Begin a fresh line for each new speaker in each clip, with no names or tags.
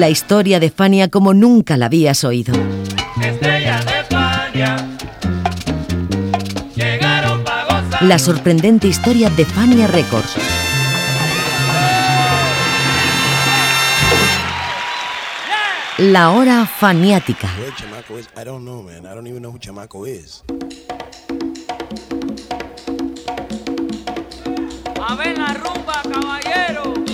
La historia de Fania como nunca la habías oído. La sorprendente historia de Fania Records. La hora faniática.
A ver la rumba, caballero.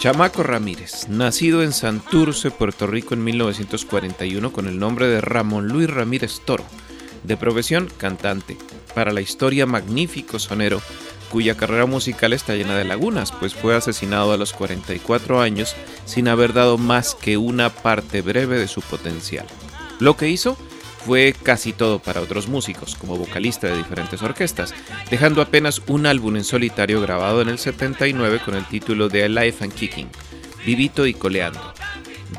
Chamaco Ramírez, nacido en Santurce, Puerto Rico en 1941 con el nombre de Ramón Luis Ramírez Toro, de profesión cantante, para la historia magnífico sonero, cuya carrera musical está llena de lagunas, pues fue asesinado a los 44 años sin haber dado más que una parte breve de su potencial. Lo que hizo fue casi todo para otros músicos, como vocalista de diferentes orquestas, dejando apenas un álbum en solitario grabado en el 79 con el título de Life and Kicking, Vivito y Coleando.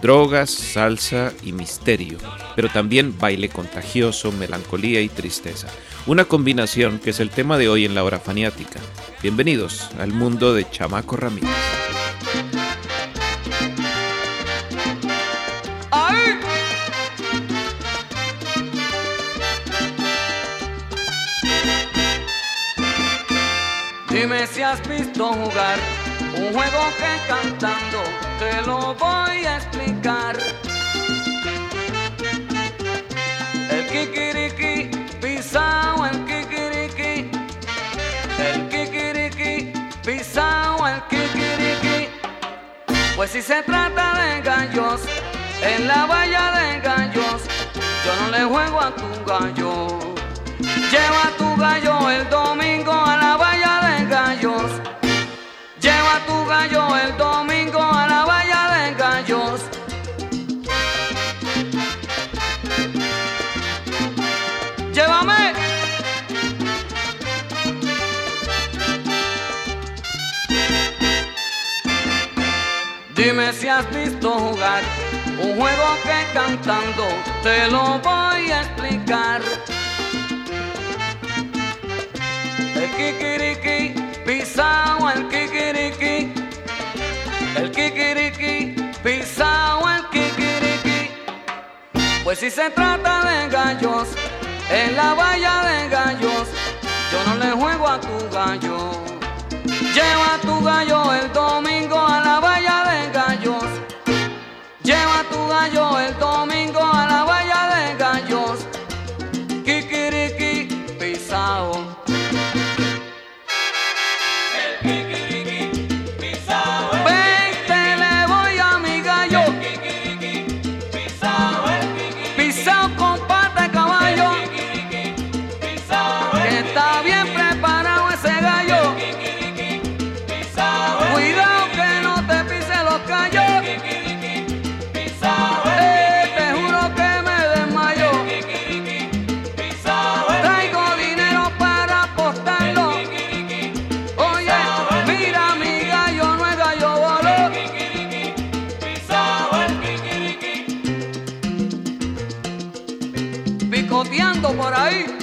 Drogas, salsa y misterio, pero también baile contagioso, melancolía y tristeza. Una combinación que es el tema de hoy en la hora faniática. Bienvenidos al mundo de Chamaco Ramírez.
Dime si has visto jugar un juego que cantando te lo voy a explicar. El kikiriki, pisao el kikiriki. El kikiriki, pisao el kikiriki. Pues si se trata de gallos, en la valla de gallos, yo no le juego a tu gallo. Lleva tu gallo el domingo a la valla de tu el domingo a la valla de gallos. Llévame. Dime si has visto jugar un juego que cantando te lo voy a explicar. El kikiriki, pisao el kikiriki. El kikiriki, pisao el kikiriki. Pues si se trata de gallos, en la valla de gallos, yo no le juego a tu gallo. Lleva tu gallo el domingo a la valla de gallos. Lleva tu gallo el domingo a la valla Picoteando por ahí.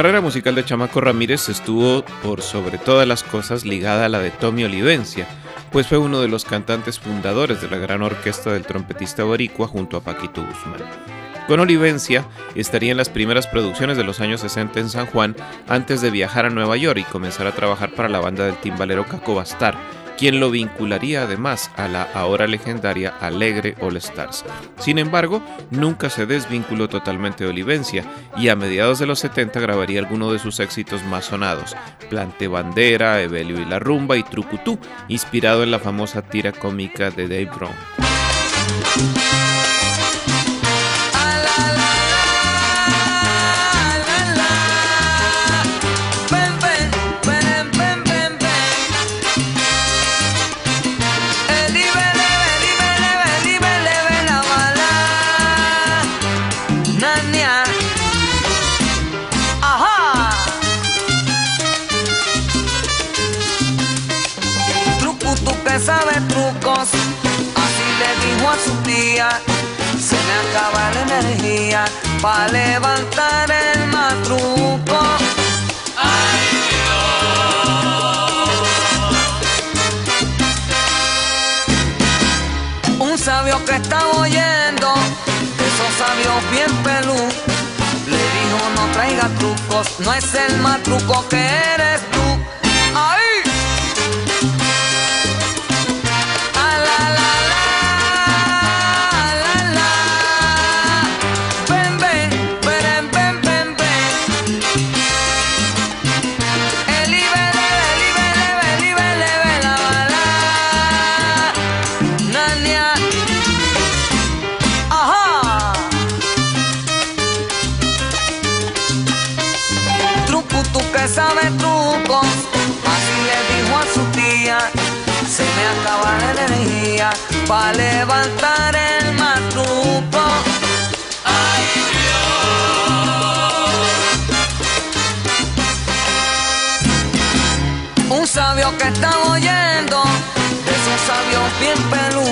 Carrera musical de Chamaco Ramírez estuvo por sobre todas las cosas ligada a la de Tommy Olivencia, pues fue uno de los cantantes fundadores de la gran orquesta del trompetista boricua junto a Paquito Guzmán. Con Olivencia estaría en las primeras producciones de los años 60 en San Juan antes de viajar a Nueva York y comenzar a trabajar para la banda del timbalero Caco Bastar, quien lo vincularía además a la ahora legendaria Alegre All Stars. Sin embargo, nunca se desvinculó totalmente de Olivencia y a mediados de los 70 grabaría algunos de sus éxitos más sonados, Plante Bandera, Evelio y la Rumba y Trucutú, inspirado en la famosa tira cómica de Dave Brown.
Para levantar el matruco. Ay, Dios. Un sabio que estaba oyendo, esos sabios bien pelú, le dijo no traiga trucos, no es el matruco que eres tú. Estaba oyendo, de esos sabios bien pelú,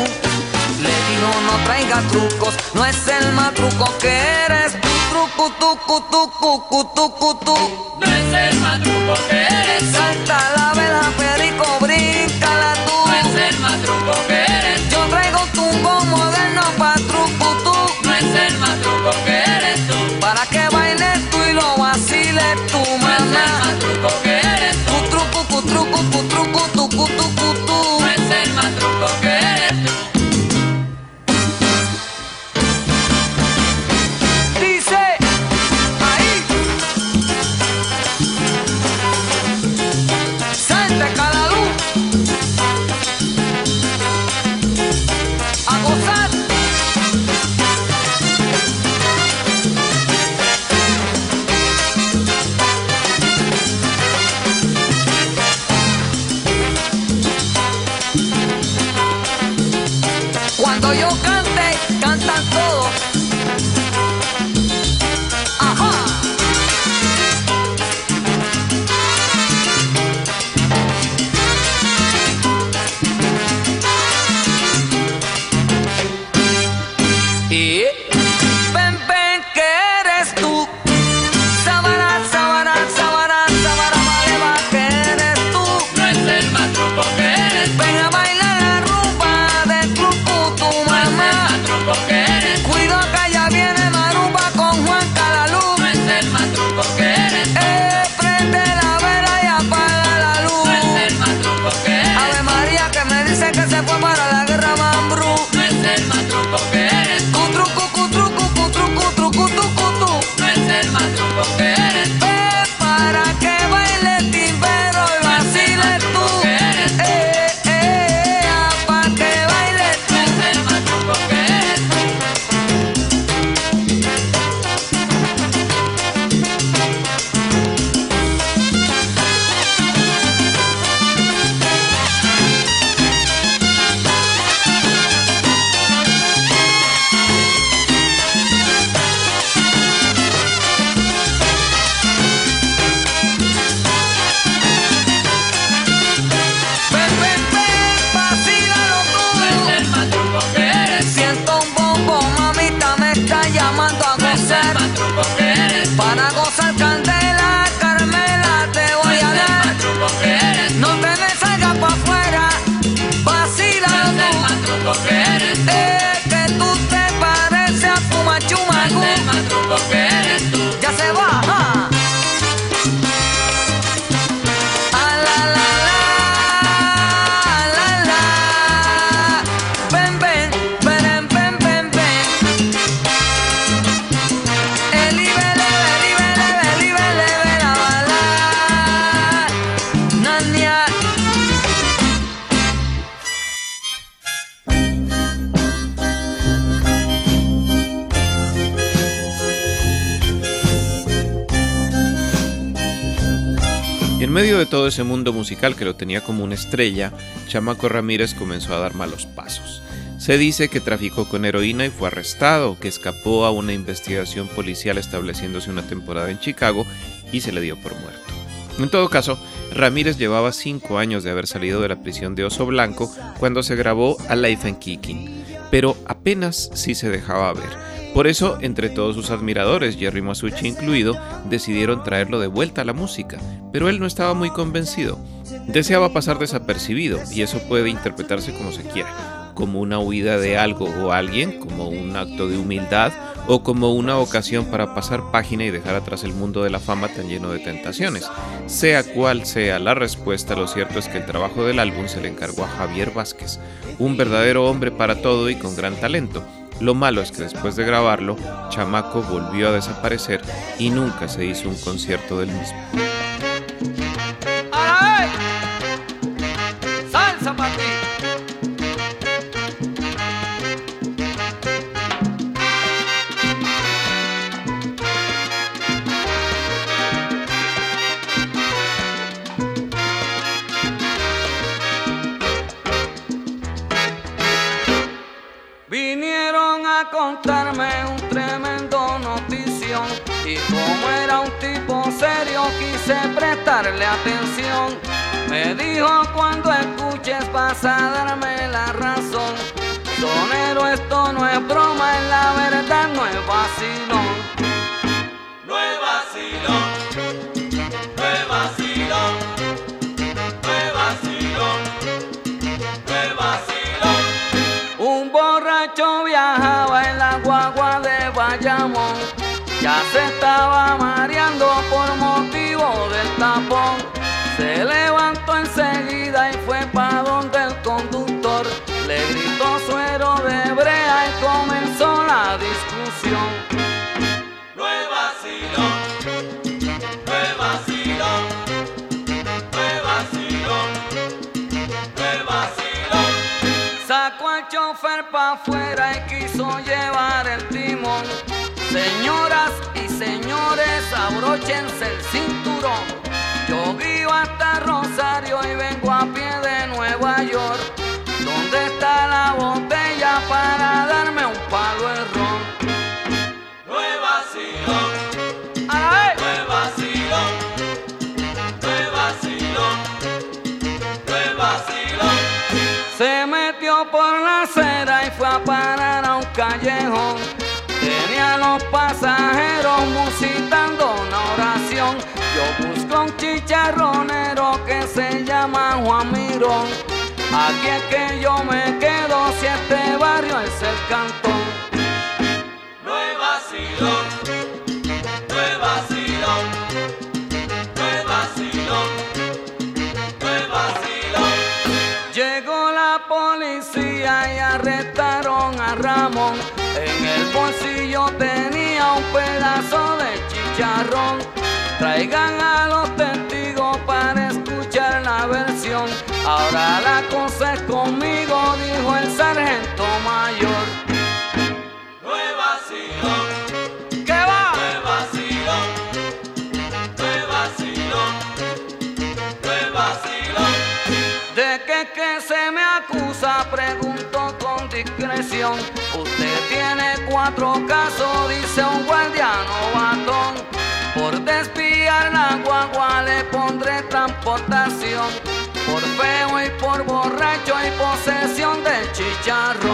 le dijo no traiga trucos, no es el matruco que eres tú, truco, tucu, tucu, tucu, tu.
No es el matruco que eres.
Salta
medio de todo ese mundo musical que lo tenía como una estrella, Chamaco Ramírez comenzó a dar malos pasos. Se dice que traficó con heroína y fue arrestado, que escapó a una investigación policial estableciéndose una temporada en Chicago y se le dio por muerto. En todo caso, Ramírez llevaba cinco años de haber salido de la prisión de Oso Blanco cuando se grabó A Life and Kicking, pero apenas sí se dejaba ver. Por eso, entre todos sus admiradores, Jerry Masucci incluido, decidieron traerlo de vuelta a la música, pero él no estaba muy convencido. Deseaba pasar desapercibido, y eso puede interpretarse como se quiera como una huida de algo o alguien, como un acto de humildad o como una ocasión para pasar página y dejar atrás el mundo de la fama tan lleno de tentaciones. Sea cual sea la respuesta, lo cierto es que el trabajo del álbum se le encargó a Javier Vázquez, un verdadero hombre para todo y con gran talento. Lo malo es que después de grabarlo, Chamaco volvió a desaparecer y nunca se hizo un concierto del mismo.
Prestarle atención. Me dijo cuando escuches vas a darme la razón. Sonero, esto no es broma, en la verdad no es vacilón.
No es vacilón, no es es es.
Un borracho viajaba en la guagua de Bayamón, ya se estaba mareando por. Se levantó enseguida y fue pa' donde el conductor le gritó suero de brea y comenzó la discusión.
No es vacilón, no es vacilón, no es no.
Sacó al chofer pa' afuera y quiso llevar el timón. Señoras y señores, abróchense el cinturón. Hasta Rosario y vengo a pie de Nueva York. ¿Dónde está la botella para darme Juan. Aquí es que yo me quedo si este barrio es el cantón.
No es vacilón, no es vacilón, no vacilón.
Llegó la policía y arrestaron a Ramón. En el bolsillo tenía un pedazo de chicharrón. Traigan a los Ahora la cosa es conmigo, dijo el sargento mayor.
No es vacilón,
¿Qué va?
no es vacilón, no es vacilón.
¿De qué que se me acusa? Pregunto con discreción. Usted tiene cuatro casos, dice un guardiano batón. Por desviar la guagua le pondré transportación. Por feo y por borracho y posesión del chicharrón.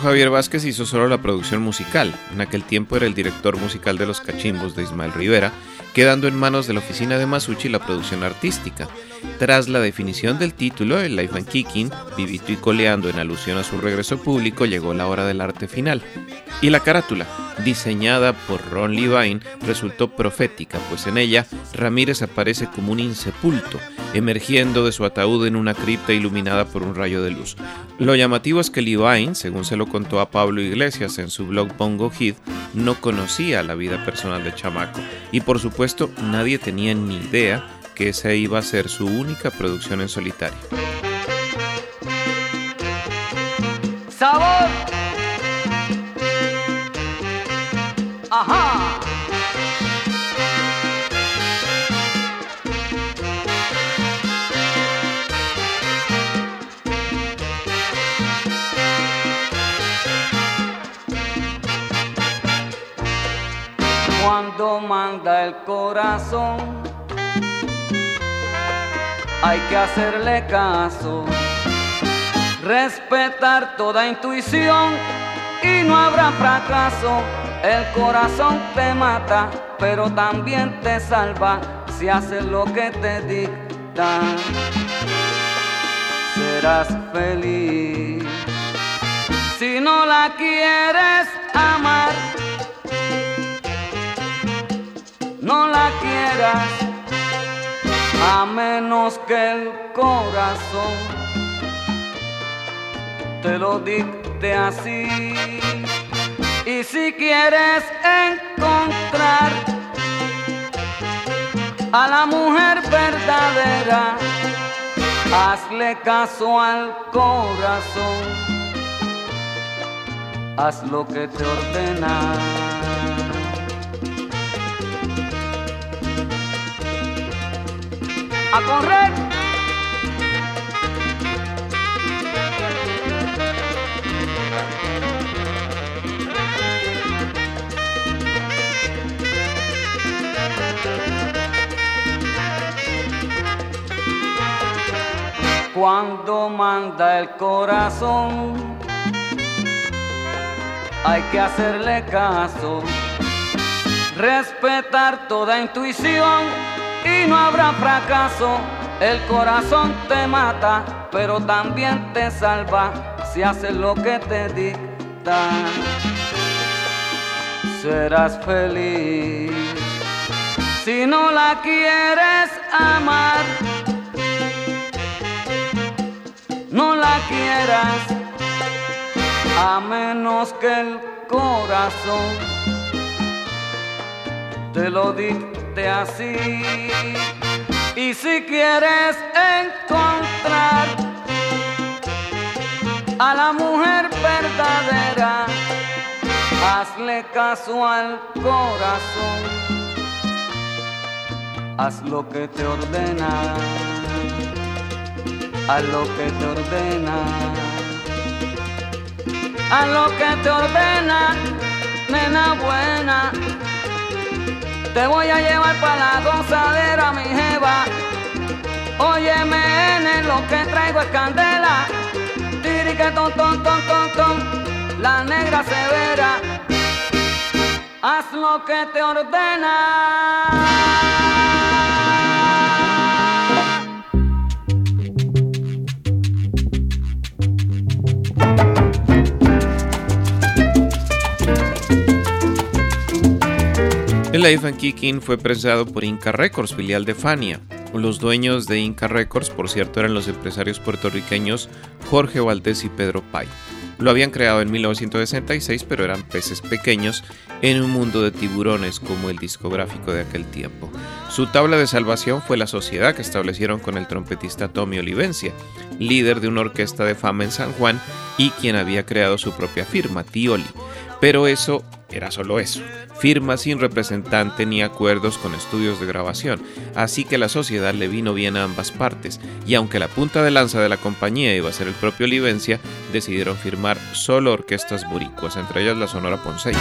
Javier Vázquez hizo solo la producción musical. En aquel tiempo era el director musical de Los Cachimbos de Ismael Rivera, quedando en manos de la oficina de Masucci la producción artística. Tras la definición del título, el Life and Kicking, vivito y coleando en alusión a su regreso público, llegó la hora del arte final. Y la carátula, diseñada por Ron Levine, resultó profética, pues en ella Ramírez aparece como un insepulto, emergiendo de su ataúd en una cripta iluminada por un rayo de luz. Lo llamativo es que Levine, según se lo contó a Pablo Iglesias en su blog Bongo Hit, no conocía la vida personal de Chamaco y por supuesto nadie tenía ni idea que esa iba a ser su única producción en solitario.
Sabor. Ajá. Manda el corazón, hay que hacerle caso respetar toda intuición y no habrá fracaso. El corazón te mata, pero también te salva si haces lo que te dicta. Serás feliz. Si no la quieres amar, no la quieras, a menos que el corazón te lo dicte así. Y si quieres encontrar a la mujer verdadera, hazle caso al corazón. Haz lo que te ordena. A correr. Cuando manda el corazón, hay que hacerle caso, respetar toda intuición y no habrá fracaso. El corazón te mata, pero también te salva si haces lo que te dicta. Serás feliz si no la quieres amar quieras, a menos que el corazón te lo dicte así. Y si quieres encontrar a la mujer verdadera, hazle caso al corazón, haz lo que te ordena, haz lo que te ordena, haz lo que te ordena, nena buena. Te voy a llevar para la gozadera, mi jeva. Óyeme, nene, lo que traigo es candela. Tirique, ton, ton, ton, ton, ton. La negra severa. Haz lo que te ordena.
El Life and Kicking fue prensado por Inca Records, filial de Fania. Los dueños de Inca Records, por cierto, eran los empresarios puertorriqueños Jorge Valdés y Pedro Pay. Lo habían creado en 1966, pero eran peces pequeños en un mundo de tiburones como el discográfico de aquel tiempo. Su tabla de salvación fue la sociedad que establecieron con el trompetista Tommy Olivencia, líder de una orquesta de fama en San Juan y quien había creado su propia firma, Tioli. Pero eso era solo eso, firma sin representante ni acuerdos con estudios de grabación, así que la sociedad le vino bien a ambas partes, y aunque la punta de lanza de la compañía iba a ser el propio Olivencia, decidieron firmar solo orquestas boricuas, entre ellas la Sonora Ponceña.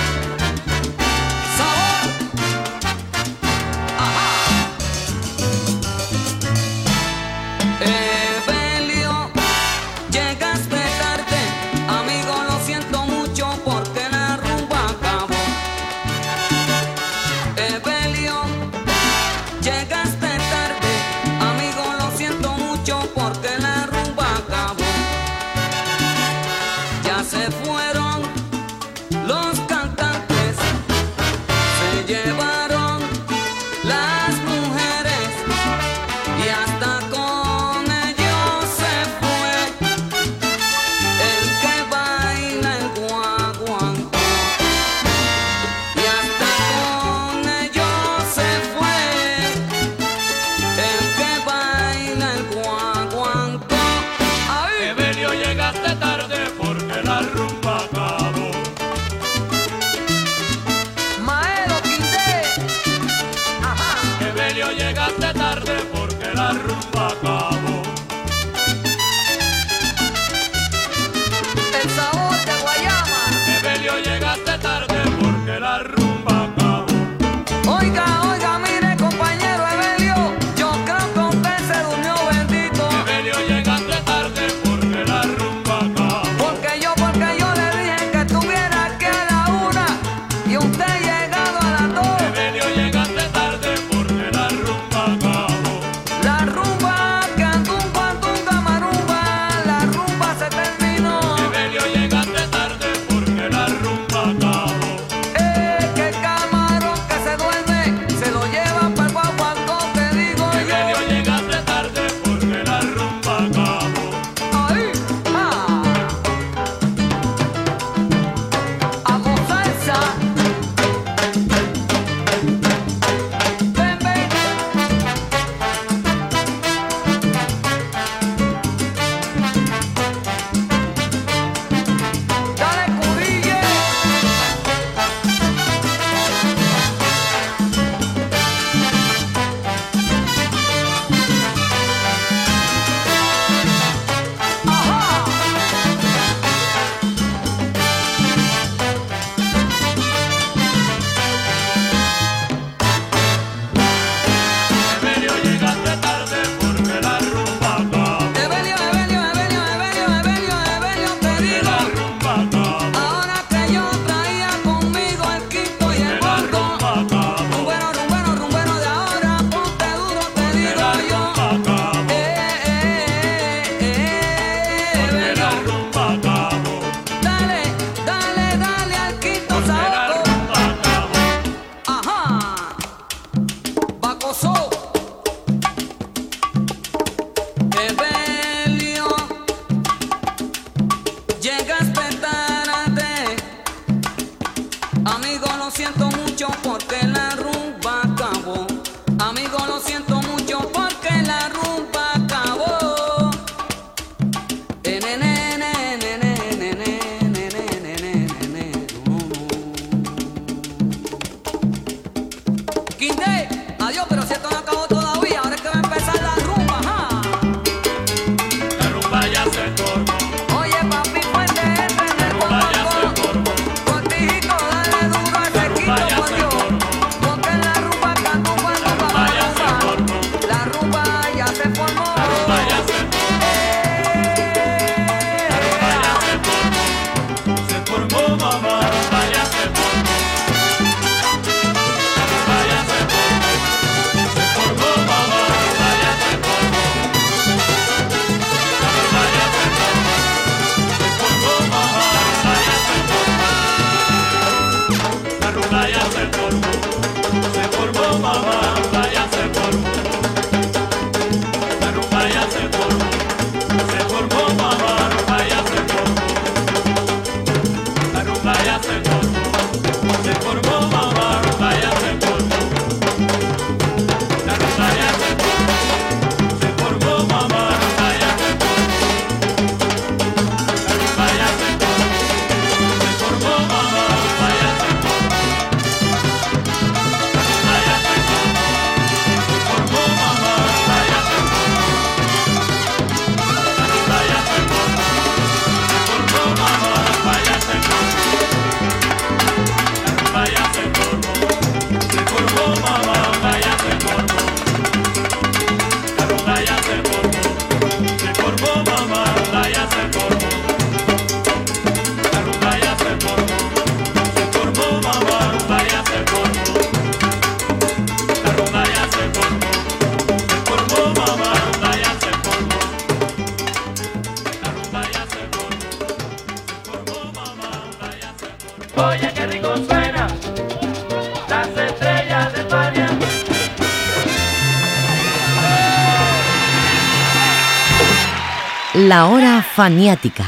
Faniática.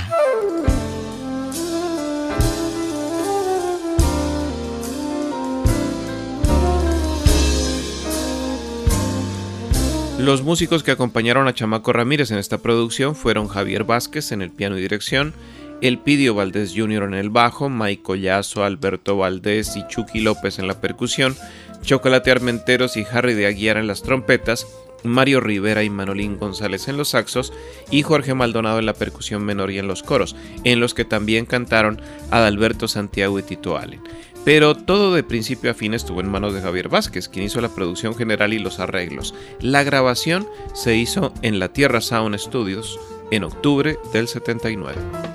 Los músicos que acompañaron a Chamaco Ramírez en esta producción fueron Javier Vázquez en el piano y dirección, Elpidio Valdés Jr. en el bajo, Mike Collazo, Alberto Valdés y Chucky López en la percusión, Chocolate Armenteros y Harry de Aguiar en las trompetas, Mario Rivera y Manolín González en los saxos y Jorge Maldonado en la percusión menor y en los coros, en los que también cantaron Adalberto Santiago y Tito Allen. Pero todo de principio a fin estuvo en manos de Javier Vázquez, quien hizo la producción general y los arreglos. La grabación se hizo en la Tierra Sound Studios en octubre del 79.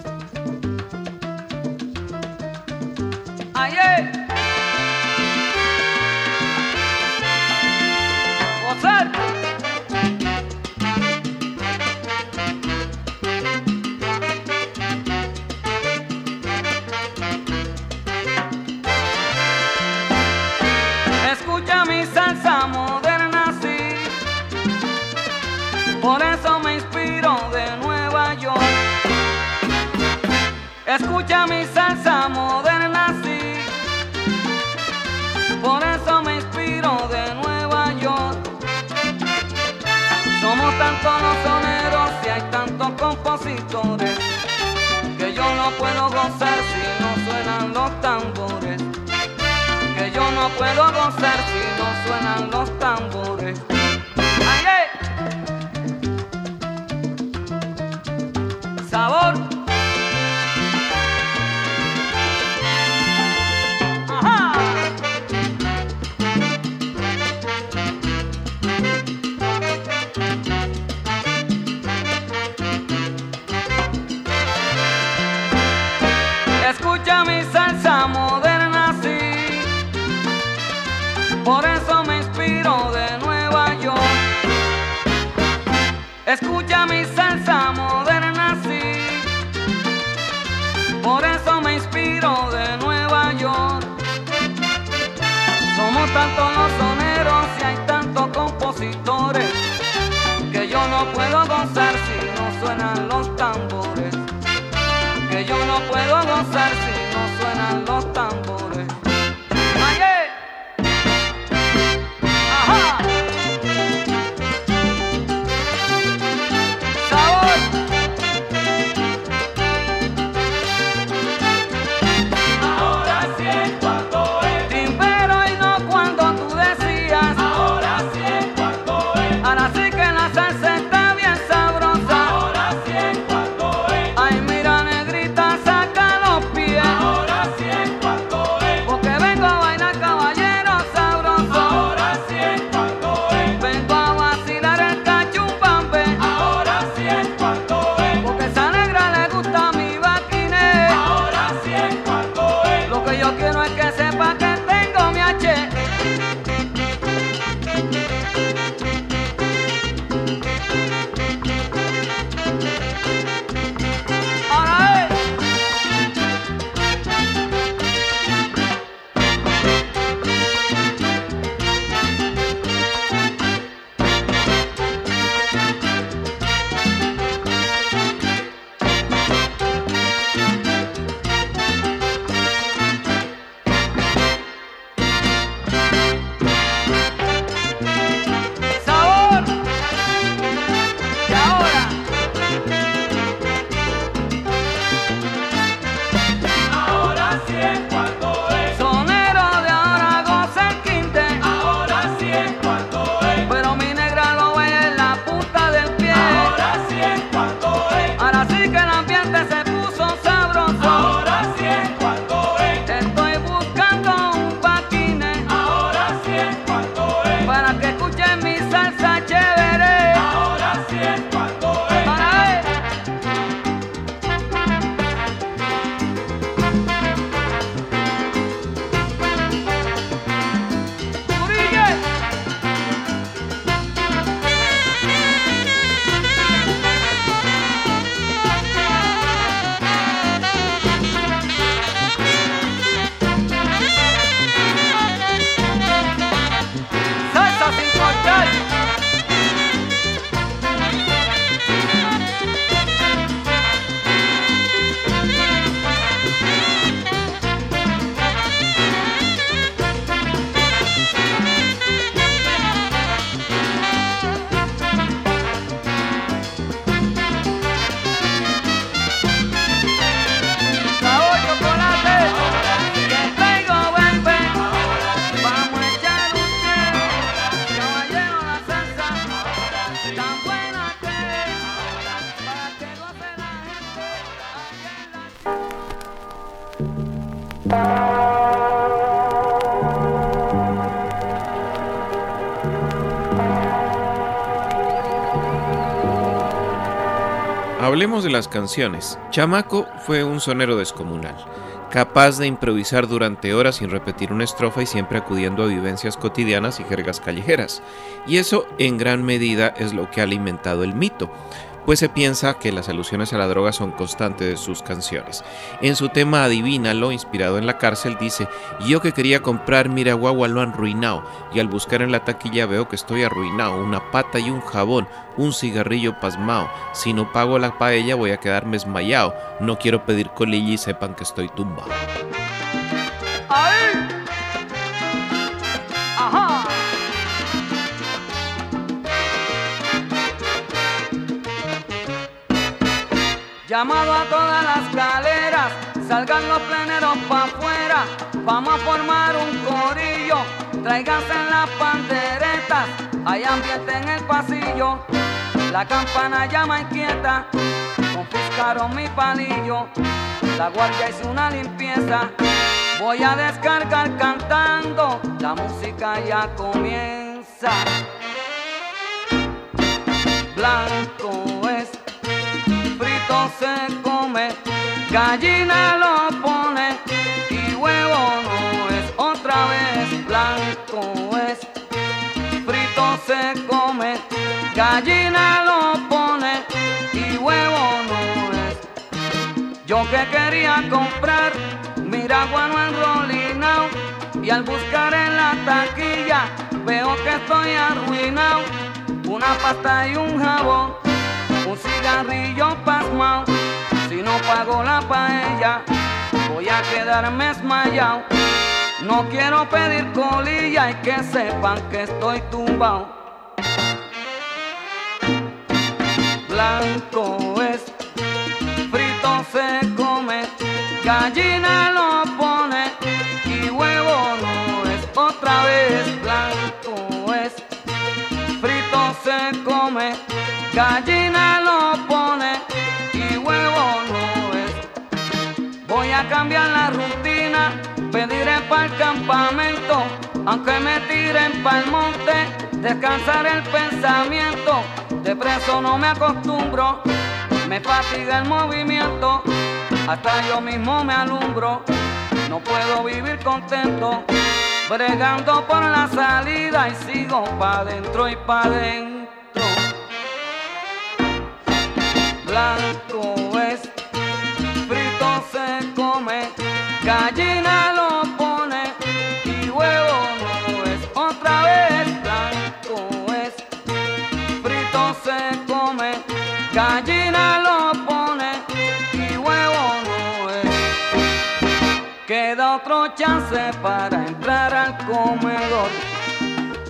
Las canciones. Chamaco fue un sonero descomunal, capaz de improvisar durante horas sin repetir una estrofa y siempre acudiendo a vivencias cotidianas y jergas callejeras. Y eso en gran medida es lo que ha alimentado el mito pues se piensa que las alusiones a la droga son constantes de sus canciones. En su tema Adivínalo, inspirado en la cárcel, dice, yo que quería comprar mira guagua lo han arruinado, y al buscar en la taquilla veo que estoy arruinado, una pata y un jabón, un cigarrillo pasmao, si no pago la paella voy a quedarme esmayado, no quiero pedir colilla y sepan que estoy tumbado.
¡Ahí! Llamado a todas las galeras, salgan los pleneros pa' afuera, vamos a formar un corillo, tráiganse las panderetas, hay ambiente en el pasillo, la campana llama inquieta, confiscaron mi palillo, la guardia hizo una limpieza, voy a descargar cantando, la música ya comienza. Blanco frito se come, gallina lo pone y huevo no es otra vez blanco es. Frito se come, gallina lo pone y huevo no es. Yo que quería comprar miragua no enrolinao y al buscar en la taquilla veo que estoy arruinado. Una pasta y un jabón un cigarrillo pasmao. Si no pago la paella, voy a quedarme esmayado. No quiero pedir colilla y que sepan que estoy tumbado. Blanco es, frito se come, gallina lo pone y huevo no es otra vez. Blanco es, frito se come, gallina cambiar la rutina, pediré para el campamento, aunque me tiren para el monte, descansar el pensamiento. De preso no me acostumbro, me fatiga el movimiento, hasta yo mismo me alumbro. No puedo vivir contento, bregando por la salida y sigo pa' adentro y pa' adentro blanco es, frito se come, gallina lo pone y huevo no es. Otra vez blanco es, frito se come, gallina lo pone y huevo no es. Queda otro chance para entrar al comedor.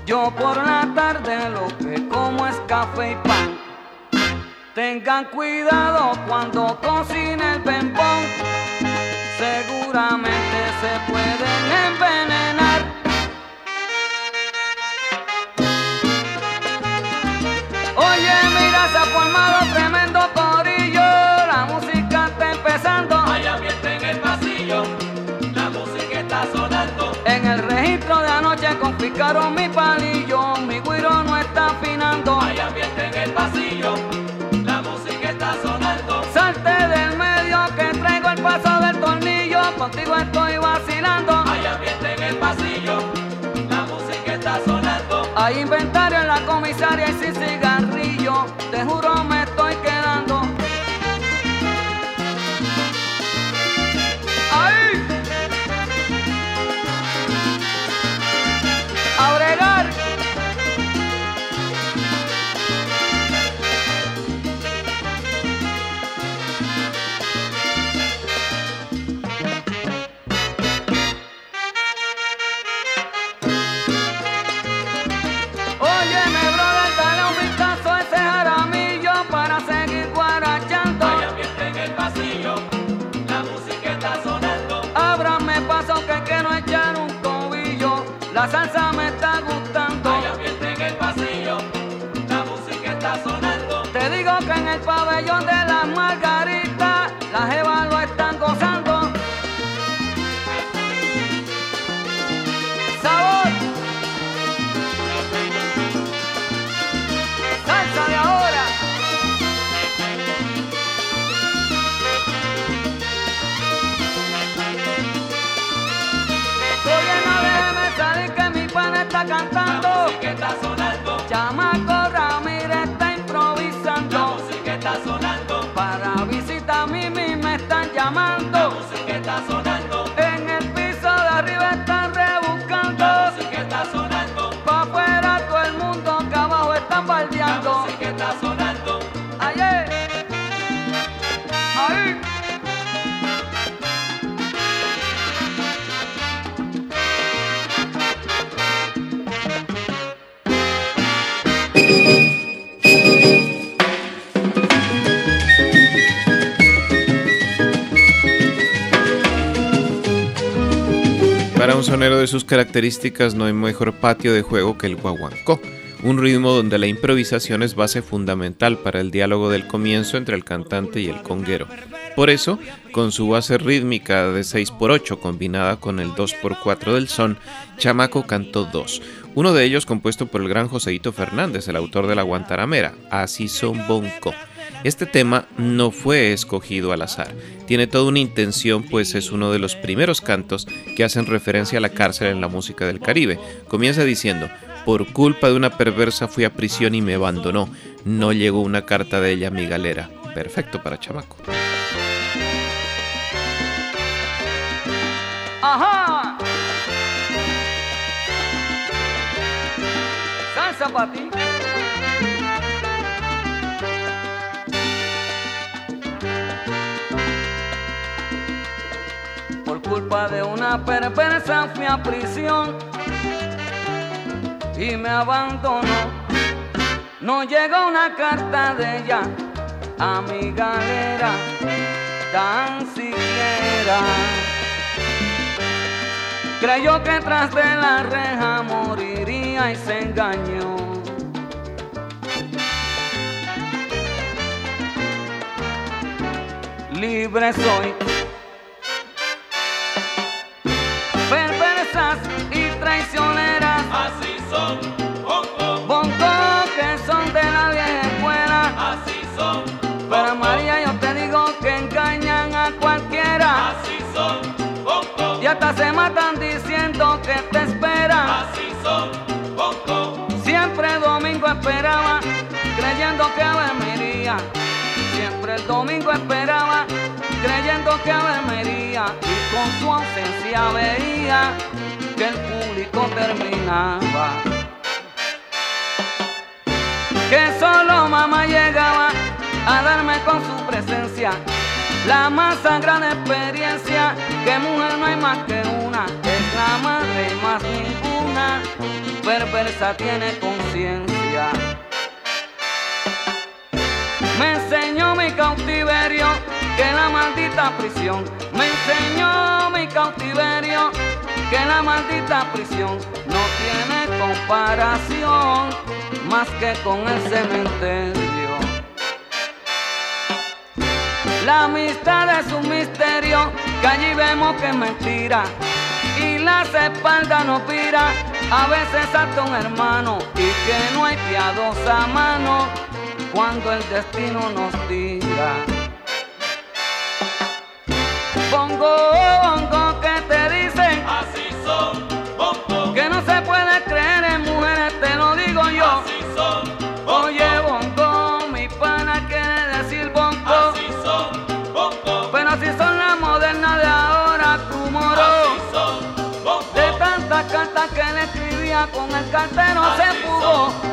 Yo por la tarde lo que como es café y pan. Tengan cuidado cuando cocine el bembón. Seguramente se pueden envenenar. Oye, mira, se ha formado tremendo corillo. La música está empezando.
Hay ambiente en el pasillo, la música está sonando.
En el registro de anoche confiscaron mi palillo. Contigo estoy vacilando.
Hay ambiente en el pasillo, la música está sonando.
Hay Para un
sonero de sus características no hay mejor patio de juego que el guaguancó, un ritmo donde la improvisación es base fundamental para el diálogo del comienzo entre el cantante y el conguero. Por eso, con su base rítmica de 6x8 combinada con el 2x4 del son, Chamaco cantó dos, uno de ellos compuesto por el gran Joseito Fernández, el autor de la Guantaramera, Así son Bonco. Este tema no fue escogido al azar, tiene toda una intención pues es uno de los primeros cantos que hacen referencia a la cárcel en la música del Caribe. Comienza diciendo, por culpa de una perversa fui a prisión y me abandonó, no llegó una carta de ella a mi galera. Perfecto para chamaco.
Ajá. Salsa culpa de una perversa fui a prisión y me abandonó. No llegó una carta de ella a mi galera, tan siquiera. Creyó que tras de la reja moriría y se engañó. Libre soy. El domingo esperaba, creyendo que Abel me iría. Y con su ausencia veía que el público terminaba. Que solo mamá llegaba a darme con su presencia. La más sagrada experiencia, que mujer no hay más que una, es la madre más ninguna, perversa tiene conciencia. Enseñó mi cautiverio, que la maldita prisión. Me enseñó mi cautiverio, que la maldita prisión no tiene comparación más que con el cementerio. La amistad es un misterio que allí vemos que es mentira. Y las espaldas nos pira, a veces hasta un hermano. Y que no hay piadosa mano cuando el destino nos tira. Bongo, bongo, que te dicen
así son, bongo,
que no se puede creer en mujeres, te lo digo yo.
así son,
Oye, bongo, mi pana quiere decir bongo.
así son, bongo,
Pero si son las modernas de ahora, tu moro.
así son, bongo,
De tantas cartas que le escribía con el cartero se pudo.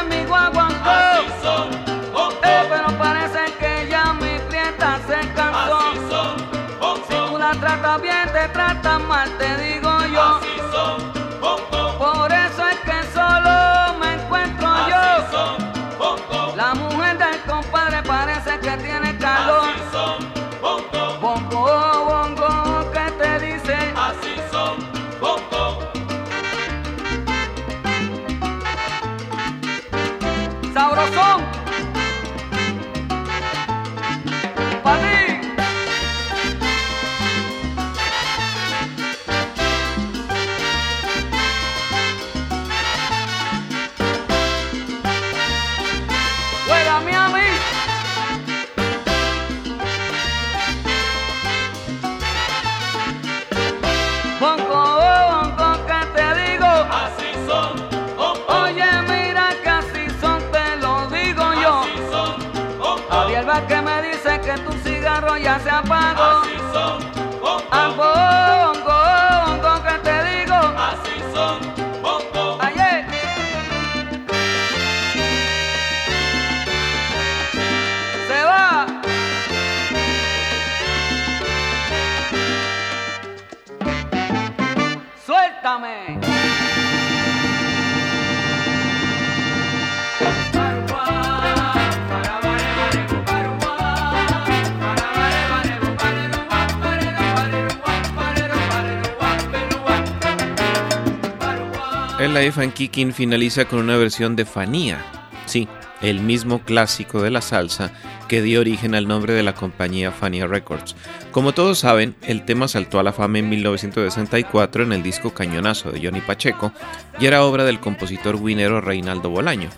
En mi guaguancó.
así son, bongo,
Eh, pero parece que ya mi prieta se cansó.
así son,
Si tú
bongo,
la tratas bien, te tratan mal, te digo ya se apagó.
Así son, bongo,
Ah,
Life and Kicking finaliza con una versión de Fanía. Sí, el mismo clásico de la salsa que dio origen al nombre de la compañía Fania Records. Como todos saben, el tema saltó a la fama en 1964 en el disco Cañonazo de Johnny Pacheco y era obra del compositor winero Reinaldo Bolaño.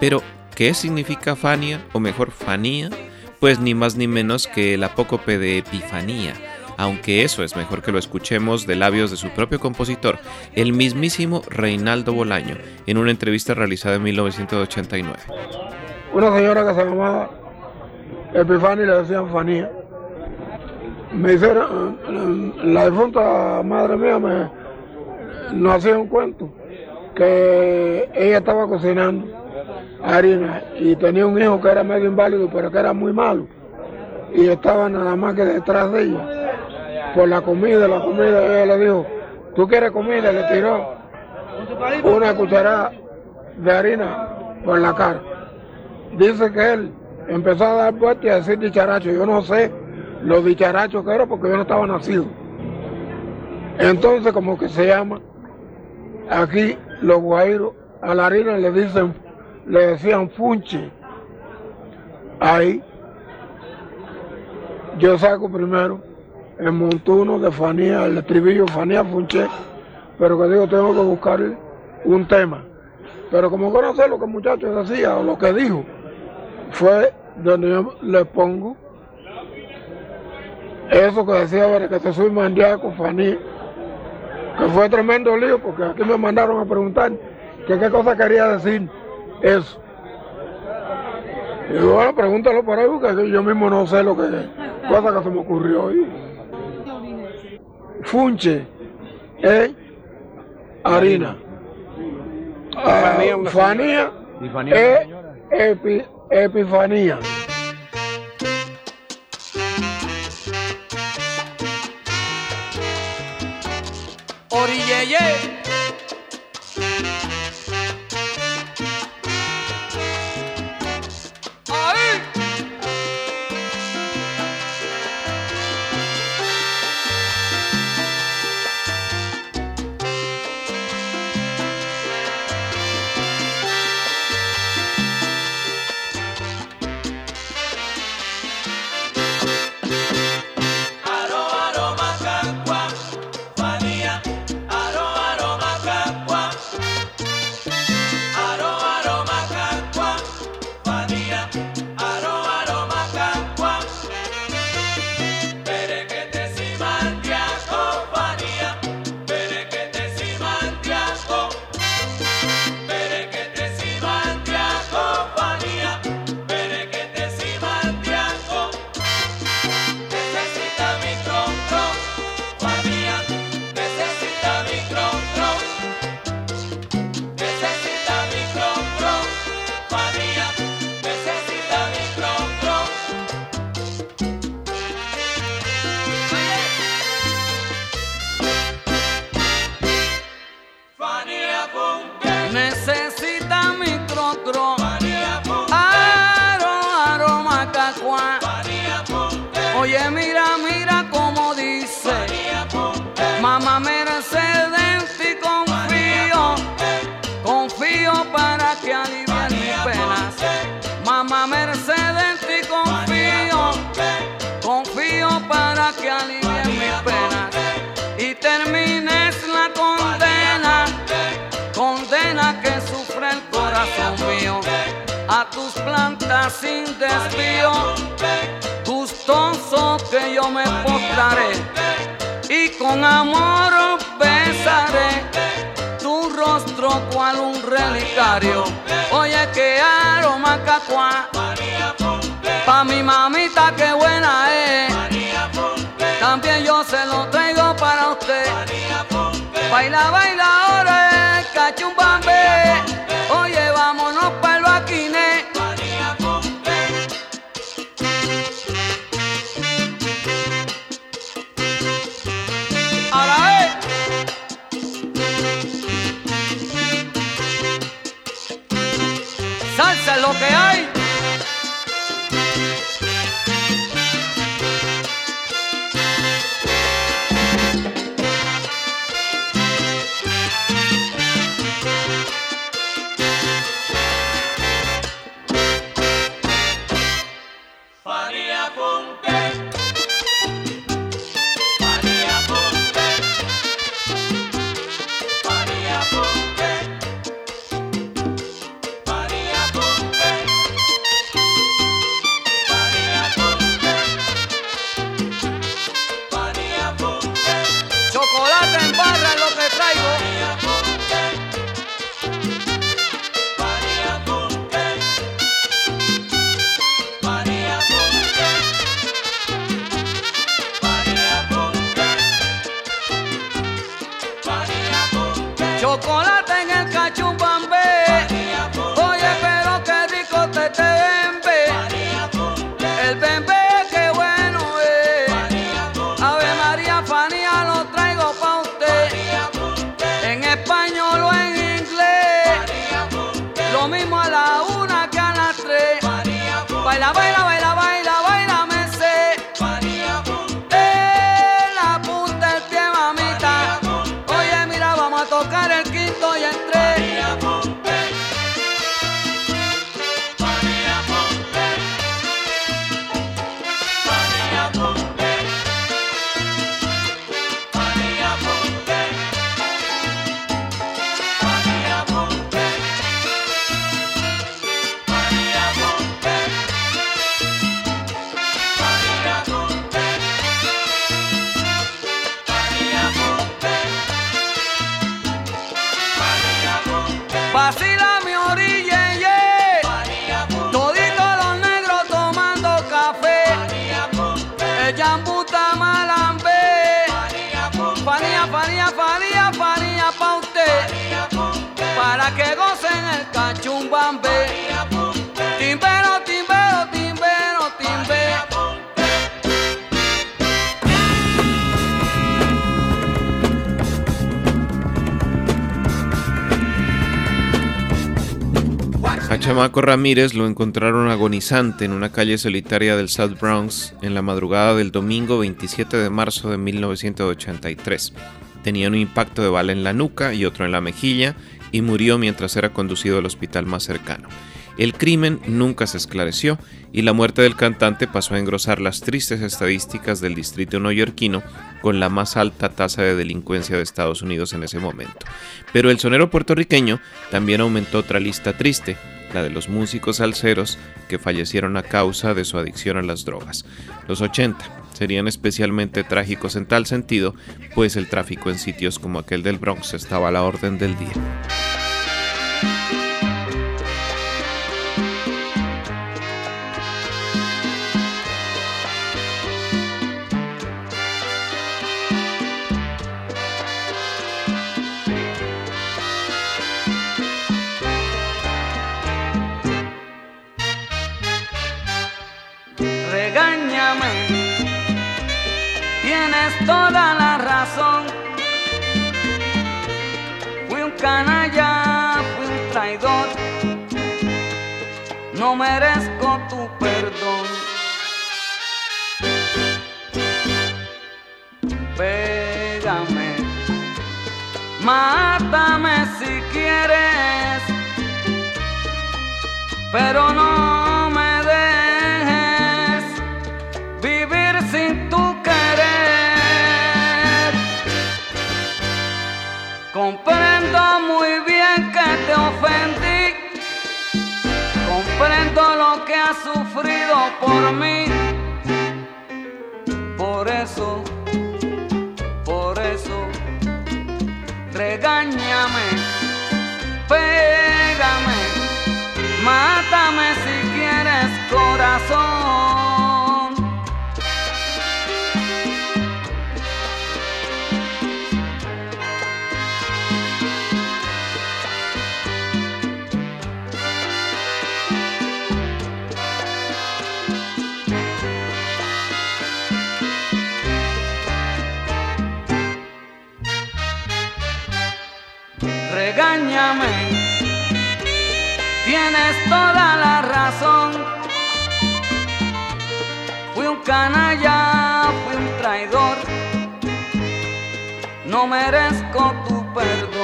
Pero, ¿qué significa Fania o mejor Fanía? Pues ni más ni menos que el apócope de Epifanía, aunque eso es mejor que lo escuchemos de labios de su propio compositor, el mismísimo Reinaldo Bolaño, en una entrevista realizada en 1989.
una señora que se llamaba Epifania y le decían Fanía. Me hicieron, la difunta madre mía me nos hacía un cuento que ella estaba cocinando harina y tenía un hijo que era medio inválido pero que era muy malo y estaba nada más que detrás de ella por la comida, la comida ella le dijo, ¿tú quieres comida? Le tiró una cucharada de harina por la cara dice que él empezó a dar vueltas y a decir dicharacho. Yo no sé los dicharachos que era porque yo no estaba nacido. Entonces, como que se llama, aquí los guairos a la harina le dicen, le decían funche. Ahí yo saco primero el montuno de Fanía, el estribillo Fanía Funche, pero que digo, tengo que buscar un tema. Pero como que no sé lo que el muchacho decía o lo que dijo, fue donde yo le pongo eso que decía ver que te soy mandiaco, Fanía, que fue tremendo lío porque aquí me mandaron a preguntar que qué cosa quería decir eso. Y bueno, pregúntalo por ahí porque yo mismo no sé lo que cosa que se me ocurrió hoy. Funche, ¿eh? harina. Ah, Fanía, eh, epi- epifanía.
Orilleye. Que alivie mis penas. Y termines la condena. Condena que sufre el corazón mío. A tus plantas sin desvío. Gustoso que yo me postraré. Y con amor besaré tu rostro cual un relicario. Oye, que aroma cacua. Pa' mi mamita qué buena es. Baila, baila
Ramírez lo encontraron agonizante en una calle solitaria del South Bronx en la madrugada del domingo 27 de marzo de 1983. Tenía un impacto de bala en la nuca y otro en la mejilla y murió mientras era conducido al hospital más cercano. El crimen nunca se esclareció y la muerte del cantante pasó a engrosar las tristes estadísticas del distrito neoyorquino con la más alta tasa de delincuencia de Estados Unidos en ese momento. Pero el sonero puertorriqueño también aumentó otra lista triste, la de los músicos salseros que fallecieron a causa de su adicción a las drogas. Los 80 serían especialmente trágicos en tal sentido, pues el tráfico en sitios como aquel del Bronx estaba a la orden del día.
No merezco tu perdón.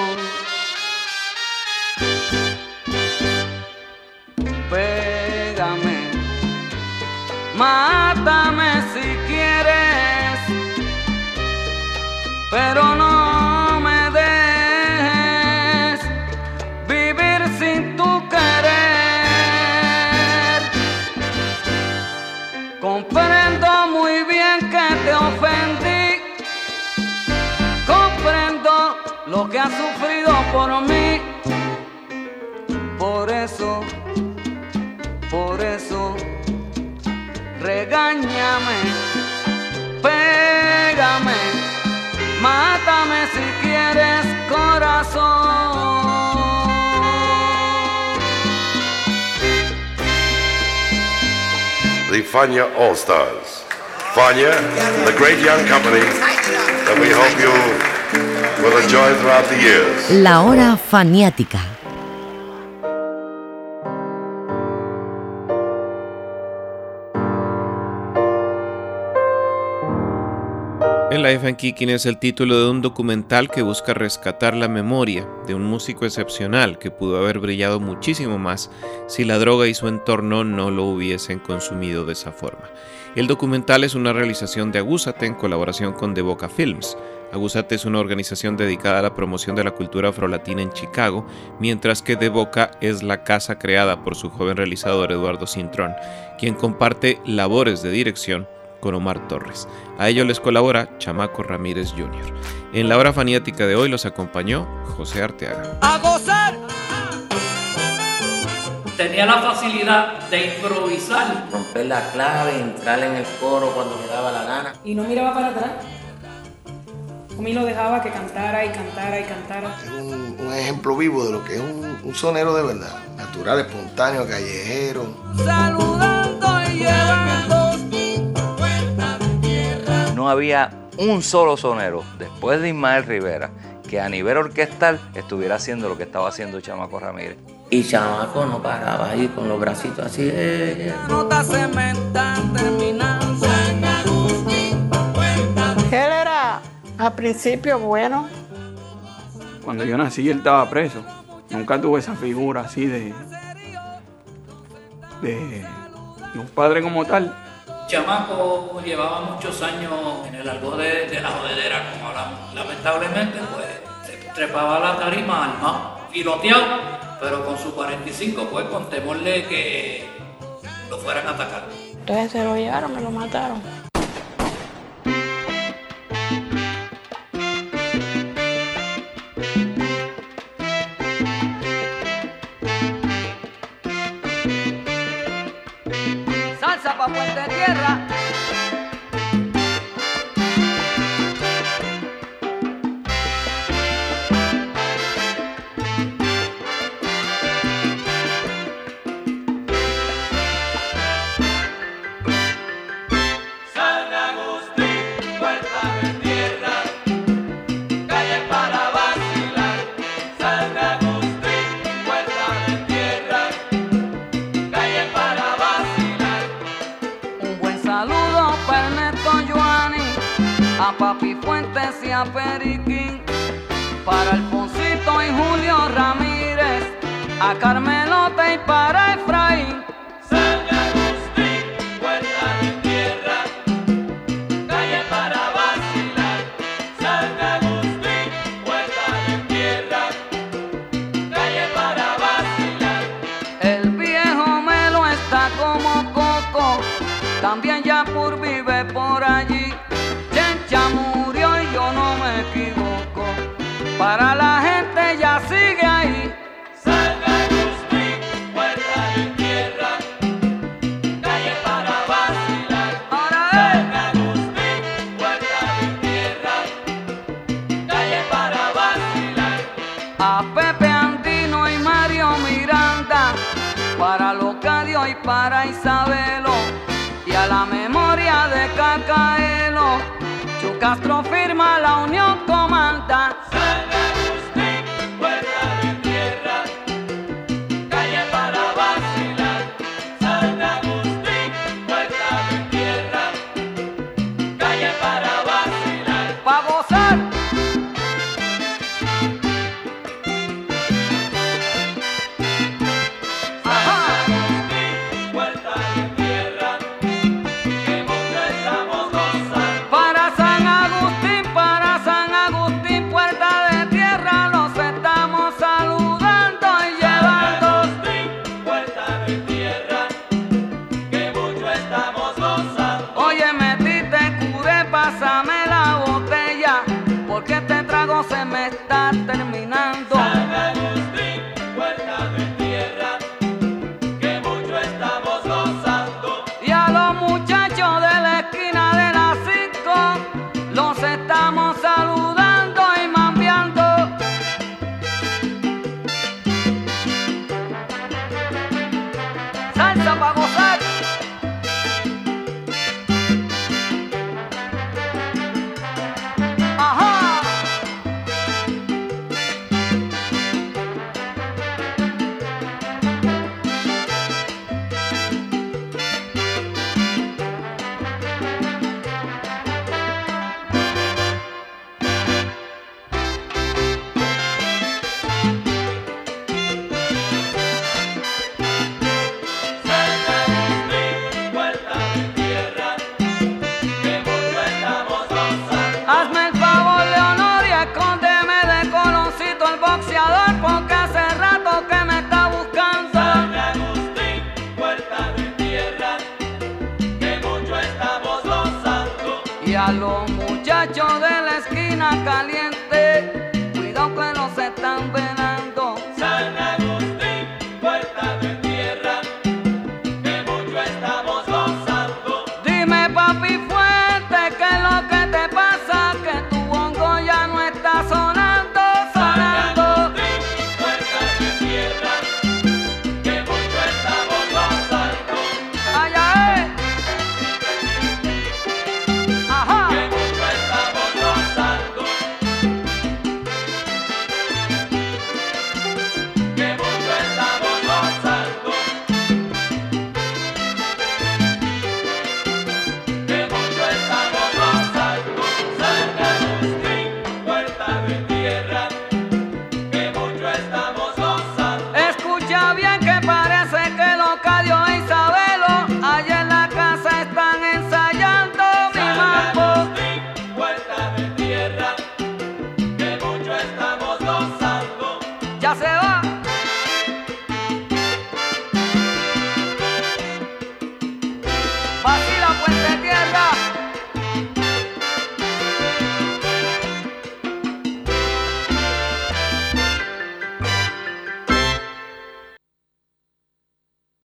Por mí, por eso, por eso, regáñame, pégame, mátame si quieres corazón.
The Fania All Stars. Fania, the great young company that we hope you
La hora faniática.
El Life and Kicking es el título de un documental que busca rescatar la memoria de un músico excepcional que pudo haber brillado muchísimo más si la droga y su entorno no lo hubiesen consumido de esa forma. El documental es una realización de Agúzate en colaboración con The Boca Films. Agúzate es una organización dedicada a la promoción de la cultura afrolatina en Chicago, mientras que The Boca es la casa creada por su joven realizador Eduardo Cintrón, quien comparte labores de dirección con Omar Torres. A ello les colabora Chamaco Ramírez Jr. En la hora faniática de hoy los acompañó José Arteaga.
A gozar.
Tenía la facilidad de improvisar.
romper la clave, entrar en el coro cuando me daba la gana.
y no miraba para atrás. A mí lo dejaba que cantara y cantara y cantara.
Es un, un ejemplo vivo de lo que es un, un sonero de verdad. Natural, espontáneo, callejero.
Saludando y llevando.
No había un solo sonero después de Ismael Rivera que a nivel orquestal estuviera haciendo lo que estaba haciendo Chamaco Ramírez.
Y chamaco no paraba ahí con los bracitos así. eh, eh.
Terminando.
Él era al principio bueno.
Cuando yo nací, él estaba preso. Nunca tuve esa figura así de. de. de un padre como tal.
Chamaco llevaba muchos años en el algo de, de la jodedera, como hablamos. Lamentablemente, pues, se trepaba a la tarima armado, filoteado, pero con su 45, pues, con que lo fueran a atacar.
Entonces se lo llevaron, me lo mataron.
También Yapur vive por allí. Chencha murió y yo no me equivoco, para la